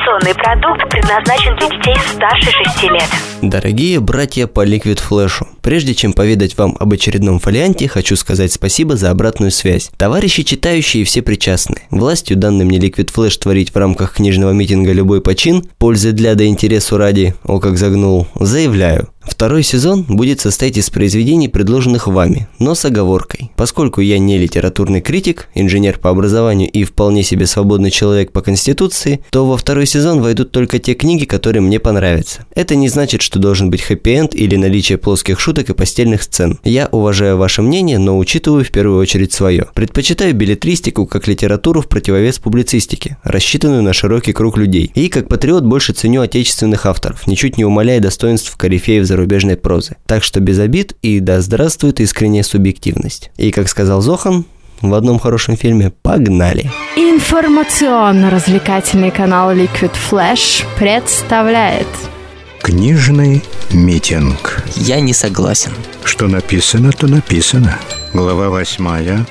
Информационный продукт предназначен для детей старше 6 лет. Дорогие братья по Liquid Flash, прежде чем поведать вам об очередном фолианте, хочу сказать спасибо за обратную связь. Товарищи читающие все причастны. Властью, данной мне Liquid Flash творить в рамках книжного митинга любой почин, пользы для да интересу ради, о как загнул, заявляю. Второй сезон будет состоять из произведений, предложенных вами, но с оговоркой. Поскольку я не литературный критик, инженер по образованию и вполне себе свободный человек по конституции, то во второй сезон войдут только те книги, которые мне понравятся. Это не значит, что должен быть хэппи-энд или наличие плоских шуток и постельных сцен. Я уважаю ваше мнение, но учитываю в первую очередь свое. Предпочитаю билетристику как литературу в противовес публицистике, рассчитанную на широкий круг людей. И как патриот больше ценю отечественных авторов, ничуть не умаляя достоинств корифеев зарубежной прозы. Так что без обид и да здравствует искренняя субъективность. И как сказал Зохан, в одном хорошем фильме «Погнали!» Информационно-развлекательный канал Liquid Flash представляет Книжный митинг. Я не согласен. Что написано, то написано. Глава восьмая.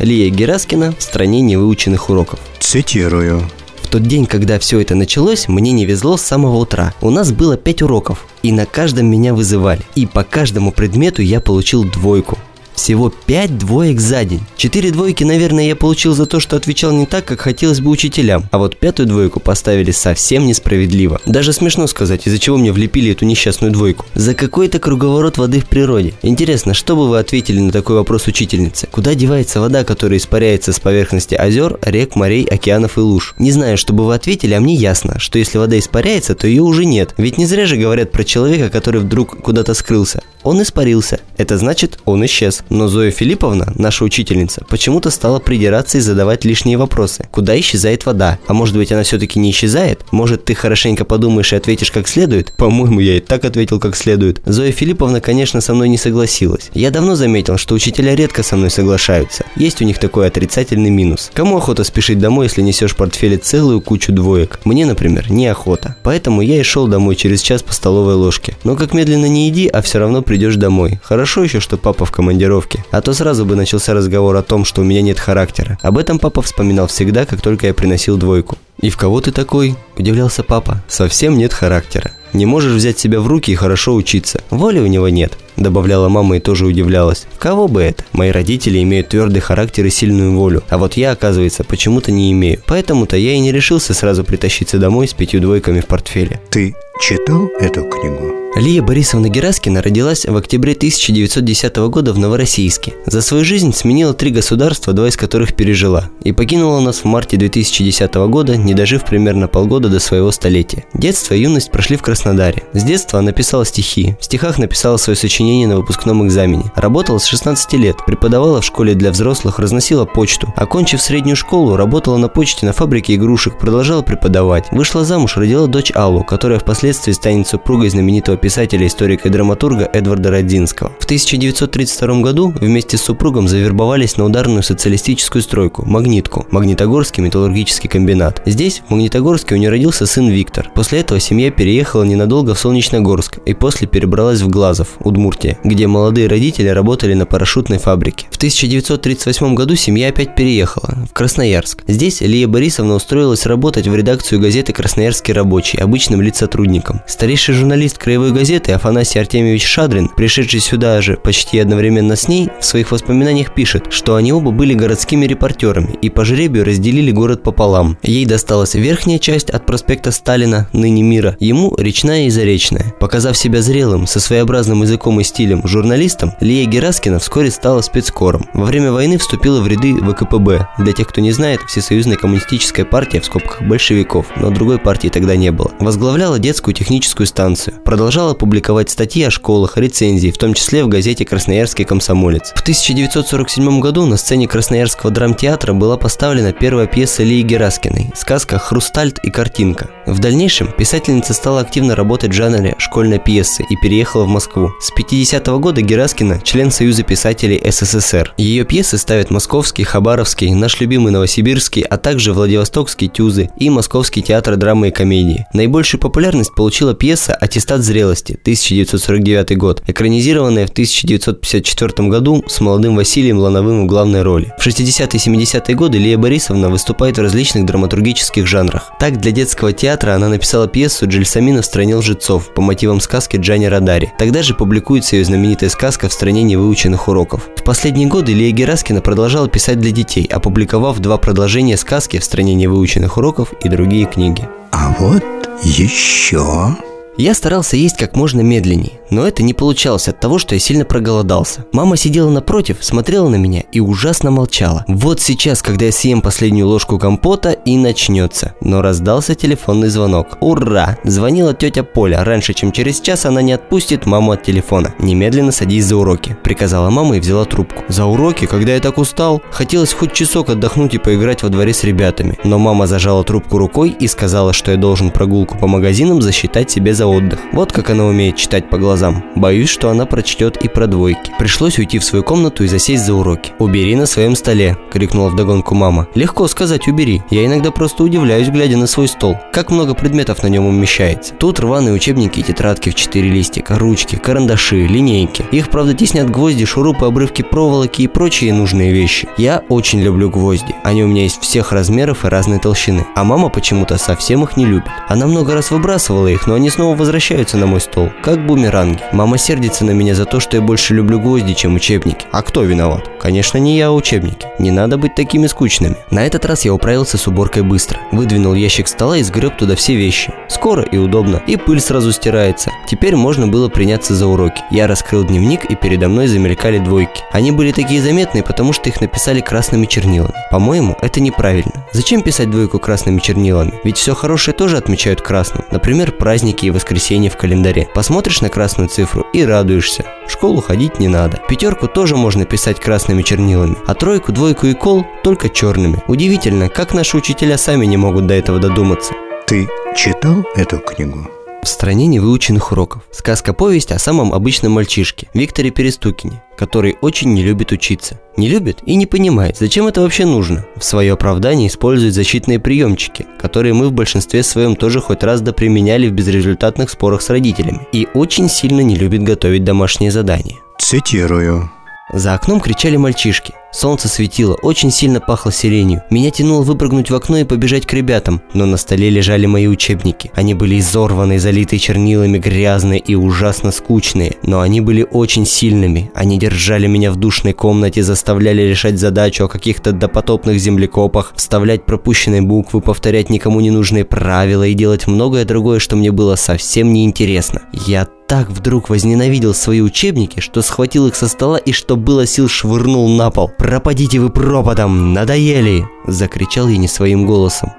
Лия Гераскина в стране невыученных уроков. Цитирую. В тот день, когда все это началось, мне не везло с самого утра. У нас было пять уроков, и на каждом меня вызывали. И по каждому предмету я получил двойку. Всего 5 двоек за день. 4 двойки, наверное, я получил за то, что отвечал не так, как хотелось бы учителям. А вот пятую двойку поставили совсем несправедливо. Даже смешно сказать, из-за чего мне влепили эту несчастную двойку. За какой-то круговорот воды в природе. Интересно, что бы вы ответили на такой вопрос учительнице? Куда девается вода, которая испаряется с поверхности озер, рек, морей, океанов и луж? Не знаю, что бы вы ответили, а мне ясно, что если вода испаряется, то ее уже нет. Ведь не зря же говорят про человека, который вдруг куда-то скрылся. Он испарился. Это значит, он исчез. Но Зоя Филипповна, наша учительница, почему-то стала придираться и задавать лишние вопросы. Куда исчезает вода? А может быть она все-таки не исчезает? Может ты хорошенько подумаешь и ответишь как следует? По-моему, я и так ответил как следует. Зоя Филипповна, конечно, со мной не согласилась. Я давно заметил, что учителя редко со мной соглашаются. Есть у них такой отрицательный минус. Кому охота спешить домой, если несешь в портфеле целую кучу двоек? Мне, например, неохота. Поэтому я и шел домой через час по столовой ложке. Но как медленно не иди, а все равно придешь домой. Хорошо еще, что папа в командировке командировке. А то сразу бы начался разговор о том, что у меня нет характера. Об этом папа вспоминал всегда, как только я приносил двойку. «И в кого ты такой?» – удивлялся папа. «Совсем нет характера. Не можешь взять себя в руки и хорошо учиться. Воли у него нет», – добавляла мама и тоже удивлялась. «В кого бы это? Мои родители имеют твердый характер и сильную волю, а вот я, оказывается, почему-то не имею. Поэтому-то я и не решился сразу притащиться домой с пятью двойками в портфеле». Ты читал эту книгу? Лия Борисовна Гераскина родилась в октябре 1910 года в Новороссийске. За свою жизнь сменила три государства, два из которых пережила, и покинула нас в марте 2010 года, не дожив примерно полгода до своего столетия. Детство и юность прошли в Краснодаре. С детства она писала стихи, в стихах написала свое сочинение на выпускном экзамене. Работала с 16 лет, преподавала в школе для взрослых, разносила почту. Окончив среднюю школу, работала на почте на фабрике игрушек, продолжала преподавать. Вышла замуж, родила дочь Аллу, которая впоследствии станет супругой знаменитого писателя, историка и драматурга Эдварда Родзинского. В 1932 году вместе с супругом завербовались на ударную социалистическую стройку – «Магнитку» – Магнитогорский металлургический комбинат. Здесь, в Магнитогорске, у нее родился сын Виктор. После этого семья переехала ненадолго в Солнечногорск и после перебралась в Глазов, Удмуртия, где молодые родители работали на парашютной фабрике. В 1938 году семья опять переехала в Красноярск. Здесь Лия Борисовна устроилась работать в редакцию газеты «Красноярский рабочий» обычным лицотрудником. Старейший журналист краевой газеты Афанасий Артемьевич Шадрин, пришедший сюда же почти одновременно с ней, в своих воспоминаниях пишет, что они оба были городскими репортерами и по жребию разделили город пополам. Ей досталась верхняя часть от проспекта Сталина, ныне мира, ему речная и заречная. Показав себя зрелым, со своеобразным языком и стилем журналистом, Лия Гераскина вскоре стала спецкором. Во время войны вступила в ряды ВКПБ. Для тех, кто не знает, Всесоюзная коммунистическая партия в скобках большевиков, но другой партии тогда не было. Возглавляла детскую техническую станцию. Продолжала публиковать статьи о школах, рецензии, в том числе в газете «Красноярский комсомолец». В 1947 году на сцене Красноярского драмтеатра была поставлена первая пьеса Лии Гераскиной – сказка «Хрустальт и картинка». В дальнейшем писательница стала активно работать в жанре школьной пьесы и переехала в Москву. С 50 -го года Гераскина – член Союза писателей СССР. Ее пьесы ставят Московский, Хабаровский, наш любимый Новосибирский, а также Владивостокский Тюзы и Московский театр драмы и комедии. Наибольшую популярность получила пьеса «Аттестат зрелости» смелости», 1949 год, экранизированная в 1954 году с молодым Василием Лановым в главной роли. В 60-е и 70-е годы Лия Борисовна выступает в различных драматургических жанрах. Так, для детского театра она написала пьесу «Джельсамина в стране лжецов» по мотивам сказки Джани Радари. Тогда же публикуется ее знаменитая сказка «В стране невыученных уроков». В последние годы Лия Гераскина продолжала писать для детей, опубликовав два продолжения сказки «В стране невыученных уроков» и другие книги. А вот еще... Я старался есть как можно медленнее, но это не получалось от того, что я сильно проголодался. Мама сидела напротив, смотрела на меня и ужасно молчала. Вот сейчас, когда я съем последнюю ложку компота, и начнется. Но раздался телефонный звонок. Ура! Звонила тетя Поля. Раньше, чем через час, она не отпустит маму от телефона. Немедленно садись за уроки. Приказала мама и взяла трубку. За уроки, когда я так устал, хотелось хоть часок отдохнуть и поиграть во дворе с ребятами. Но мама зажала трубку рукой и сказала, что я должен прогулку по магазинам засчитать себе за отдых. Вот как она умеет читать по глазам. Боюсь, что она прочтет и про двойки. Пришлось уйти в свою комнату и засесть за уроки. «Убери на своем столе!» – крикнула вдогонку мама. «Легко сказать «убери». Я иногда просто удивляюсь, глядя на свой стол. Как много предметов на нем умещается. Тут рваные учебники и тетрадки в четыре листика, ручки, карандаши, линейки. Их, правда, теснят гвозди, шурупы, обрывки проволоки и прочие нужные вещи. Я очень люблю гвозди. Они у меня есть всех размеров и разной толщины. А мама почему-то совсем их не любит. Она много раз выбрасывала их, но они снова возвращаются на мой стол, как бумеранги. Мама сердится на меня за то, что я больше люблю гвозди, чем учебники. А кто виноват? Конечно, не я, а учебники. Не надо быть такими скучными. На этот раз я управился с уборкой быстро. Выдвинул ящик стола и сгреб туда все вещи. Скоро и удобно. И пыль сразу стирается. Теперь можно было приняться за уроки. Я раскрыл дневник и передо мной замелькали двойки. Они были такие заметные, потому что их написали красными чернилами. По-моему, это неправильно. Зачем писать двойку красными чернилами? Ведь все хорошее тоже отмечают красным. Например, праздники и воскресенье в календаре. Посмотришь на красную цифру и радуешься. В школу ходить не надо. Пятерку тоже можно писать красными чернилами, а тройку, двойку и кол только черными. Удивительно, как наши учителя сами не могут до этого додуматься. Ты читал эту книгу? В стране невыученных уроков. Сказка-повесть о самом обычном мальчишке, Викторе Перестукине, который очень не любит учиться. Не любит и не понимает, зачем это вообще нужно. В свое оправдание использует защитные приемчики, которые мы в большинстве своем тоже хоть раз доприменяли в безрезультатных спорах с родителями. И очень сильно не любит готовить домашние задания. Цитирую. За окном кричали мальчишки. Солнце светило, очень сильно пахло сиренью. Меня тянуло выпрыгнуть в окно и побежать к ребятам, но на столе лежали мои учебники. Они были изорваны, залиты чернилами, грязные и ужасно скучные, но они были очень сильными. Они держали меня в душной комнате, заставляли решать задачу о каких-то допотопных землекопах, вставлять пропущенные буквы, повторять никому не нужные правила и делать многое другое, что мне было совсем неинтересно. Я так вдруг возненавидел свои учебники, что схватил их со стола и что было сил швырнул на пол. «Пропадите вы пропадом! Надоели!» – закричал я не своим голосом.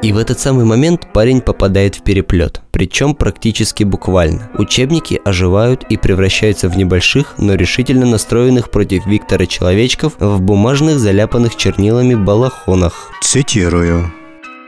И в этот самый момент парень попадает в переплет, причем практически буквально. Учебники оживают и превращаются в небольших, но решительно настроенных против Виктора человечков в бумажных заляпанных чернилами балахонах. Цитирую.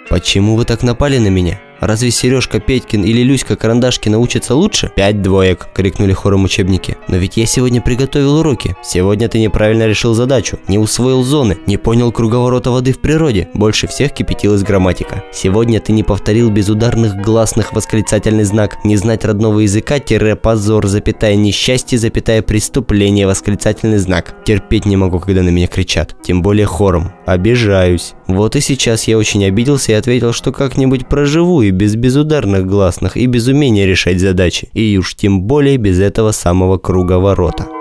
«Почему вы так напали на меня? Разве Сережка Петькин или Люська Карандашкина учатся лучше? Пять двоек, крикнули хором учебники. Но ведь я сегодня приготовил уроки. Сегодня ты неправильно решил задачу, не усвоил зоны, не понял круговорота воды в природе. Больше всех кипятилась грамматика. Сегодня ты не повторил безударных гласных восклицательный знак, не знать родного языка, тире позор, запятая несчастье, запятая преступление, восклицательный знак. Терпеть не могу, когда на меня кричат, тем более хором. Обижаюсь. Вот и сейчас я очень обиделся и ответил, что как-нибудь проживу и без безударных гласных, и без умения решать задачи, и уж тем более без этого самого круговорота.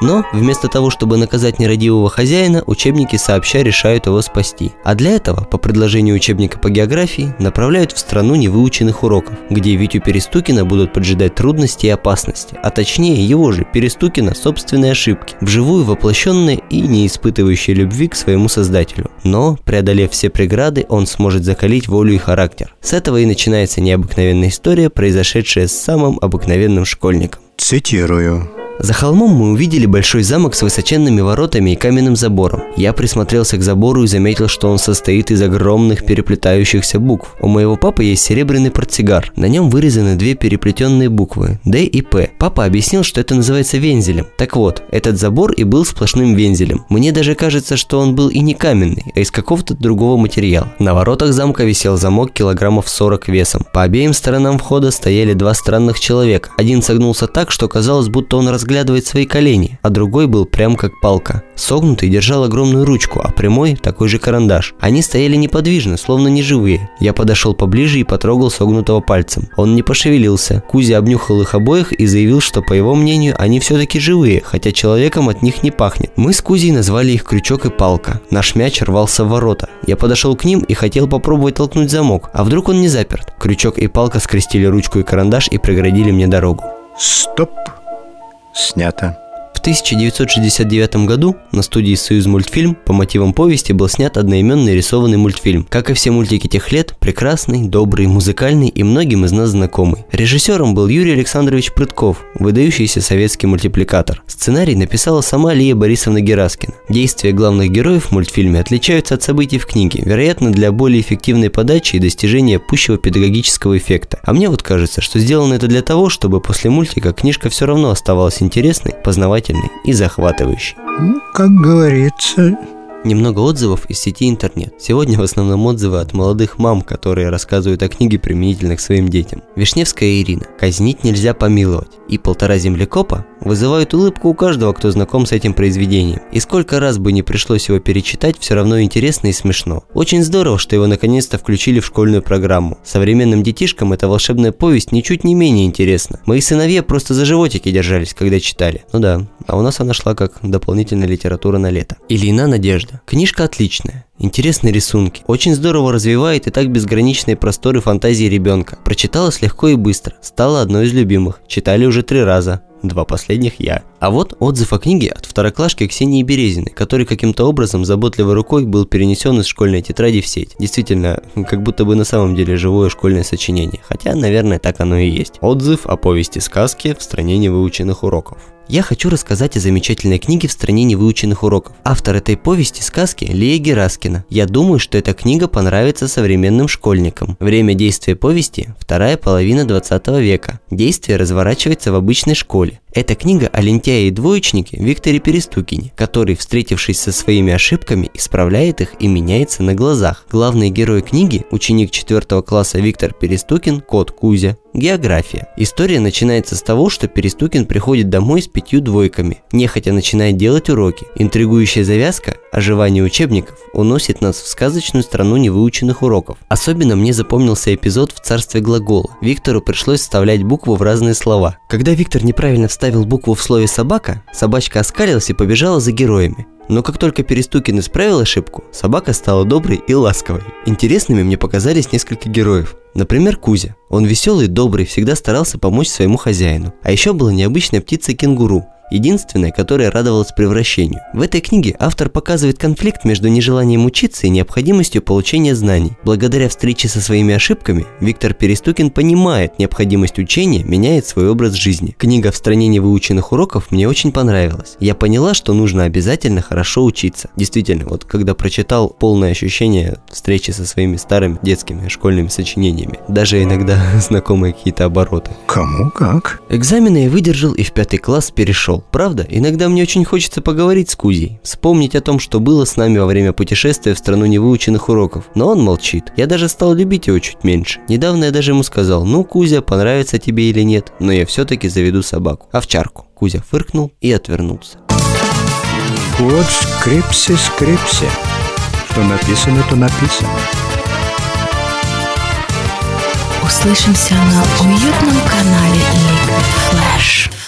Но вместо того, чтобы наказать нерадивого хозяина, учебники сообща решают его спасти. А для этого, по предложению учебника по географии, направляют в страну невыученных уроков, где Витю Перестукина будут поджидать трудности и опасности, а точнее его же, Перестукина, собственные ошибки, вживую воплощенные и не испытывающие любви к своему создателю. Но, преодолев все преграды, он сможет закалить волю и характер. С этого и начинается необыкновенная история, произошедшая с самым обыкновенным школьником. Цитирую. За холмом мы увидели большой замок с высоченными воротами и каменным забором. Я присмотрелся к забору и заметил, что он состоит из огромных переплетающихся букв. У моего папы есть серебряный портсигар. На нем вырезаны две переплетенные буквы – D и P. Папа объяснил, что это называется вензелем. Так вот, этот забор и был сплошным вензелем. Мне даже кажется, что он был и не каменный, а из какого-то другого материала. На воротах замка висел замок килограммов 40 весом. По обеим сторонам входа стояли два странных человека. Один согнулся так, что казалось, будто он разглядывает свои колени, а другой был прям как палка. Согнутый держал огромную ручку, а прямой – такой же карандаш. Они стояли неподвижно, словно неживые. Я подошел поближе и потрогал согнутого пальцем. Он не пошевелился. Кузя обнюхал их обоих и заявил, что, по его мнению, они все-таки живые, хотя человеком от них не пахнет. Мы с Кузей назвали их крючок и палка. Наш мяч рвался в ворота. Я подошел к ним и хотел попробовать толкнуть замок, а вдруг он не заперт. Крючок и палка скрестили ручку и карандаш и преградили мне дорогу. Стоп. Снято. В 1969 году на студии «Союз мультфильм» по мотивам повести был снят одноименный рисованный мультфильм. Как и все мультики тех лет, прекрасный, добрый, музыкальный и многим из нас знакомый. Режиссером был Юрий Александрович Прытков, выдающийся советский мультипликатор. Сценарий написала сама Лия Борисовна Гераскина. Действия главных героев в мультфильме отличаются от событий в книге, вероятно, для более эффективной подачи и достижения пущего педагогического эффекта. А мне вот кажется, что сделано это для того, чтобы после мультика книжка все равно оставалась интересной, познавательной и захватывающей. Ну, как говорится, Немного отзывов из сети интернет. Сегодня в основном отзывы от молодых мам, которые рассказывают о книге применительно к своим детям. Вишневская Ирина. Казнить нельзя помиловать. И полтора землекопа вызывают улыбку у каждого, кто знаком с этим произведением. И сколько раз бы не пришлось его перечитать, все равно интересно и смешно. Очень здорово, что его наконец-то включили в школьную программу. Современным детишкам эта волшебная повесть ничуть не менее интересна. Мои сыновья просто за животики держались, когда читали. Ну да, а у нас она шла как дополнительная литература на лето. Ильина Надежда. Книжка отличная. Интересные рисунки. Очень здорово развивает и так безграничные просторы фантазии ребенка. Прочиталась легко и быстро. Стала одной из любимых. Читали уже три раза. Два последних я. А вот отзыв о книге от второклашки Ксении Березиной, который каким-то образом заботливой рукой был перенесен из школьной тетради в сеть. Действительно, как будто бы на самом деле живое школьное сочинение. Хотя, наверное, так оно и есть. Отзыв о повести сказки в стране невыученных уроков. Я хочу рассказать о замечательной книге «В стране невыученных уроков». Автор этой повести сказки Лия Гераскина. Я думаю, что эта книга понравится современным школьникам. Время действия повести – вторая половина 20 века. Действие разворачивается в обычной школе боли. Эта книга о лентяе и двоечнике Викторе Перестукине, который, встретившись со своими ошибками, исправляет их и меняется на глазах. Главный герой книги – ученик 4 класса Виктор Перестукин, кот Кузя. География. История начинается с того, что Перестукин приходит домой с пятью двойками, нехотя начинает делать уроки. Интригующая завязка – оживание учебников – уносит нас в сказочную страну невыученных уроков. Особенно мне запомнился эпизод в царстве глагола. Виктору пришлось вставлять букву в разные слова. Когда Виктор неправильно вставил букву в слове «собака», собачка оскалилась и побежала за героями. Но как только Перестукин исправил ошибку, собака стала доброй и ласковой. Интересными мне показались несколько героев. Например, Кузя. Он веселый добрый, всегда старался помочь своему хозяину. А еще была необычная птица кенгуру, единственная, которая радовалась превращению. В этой книге автор показывает конфликт между нежеланием учиться и необходимостью получения знаний. Благодаря встрече со своими ошибками, Виктор Перестукин понимает необходимость учения, меняет свой образ жизни. Книга «В стране невыученных уроков» мне очень понравилась. Я поняла, что нужно обязательно хорошо учиться. Действительно, вот когда прочитал полное ощущение встречи со своими старыми детскими школьными сочинениями. Даже иногда знакомые какие-то обороты. кому как. Экзамены я выдержал и в пятый класс перешел. Правда, иногда мне очень хочется поговорить с Кузей, вспомнить о том, что было с нами во время путешествия в страну невыученных уроков. Но он молчит. Я даже стал любить его чуть меньше. Недавно я даже ему сказал, ну, Кузя, понравится тебе или нет, но я все-таки заведу собаку. Овчарку. Кузя фыркнул и отвернулся. Вот скрипси, скрипси. Что написано, то написано. Услышимся на уютном канале Liquid Flash.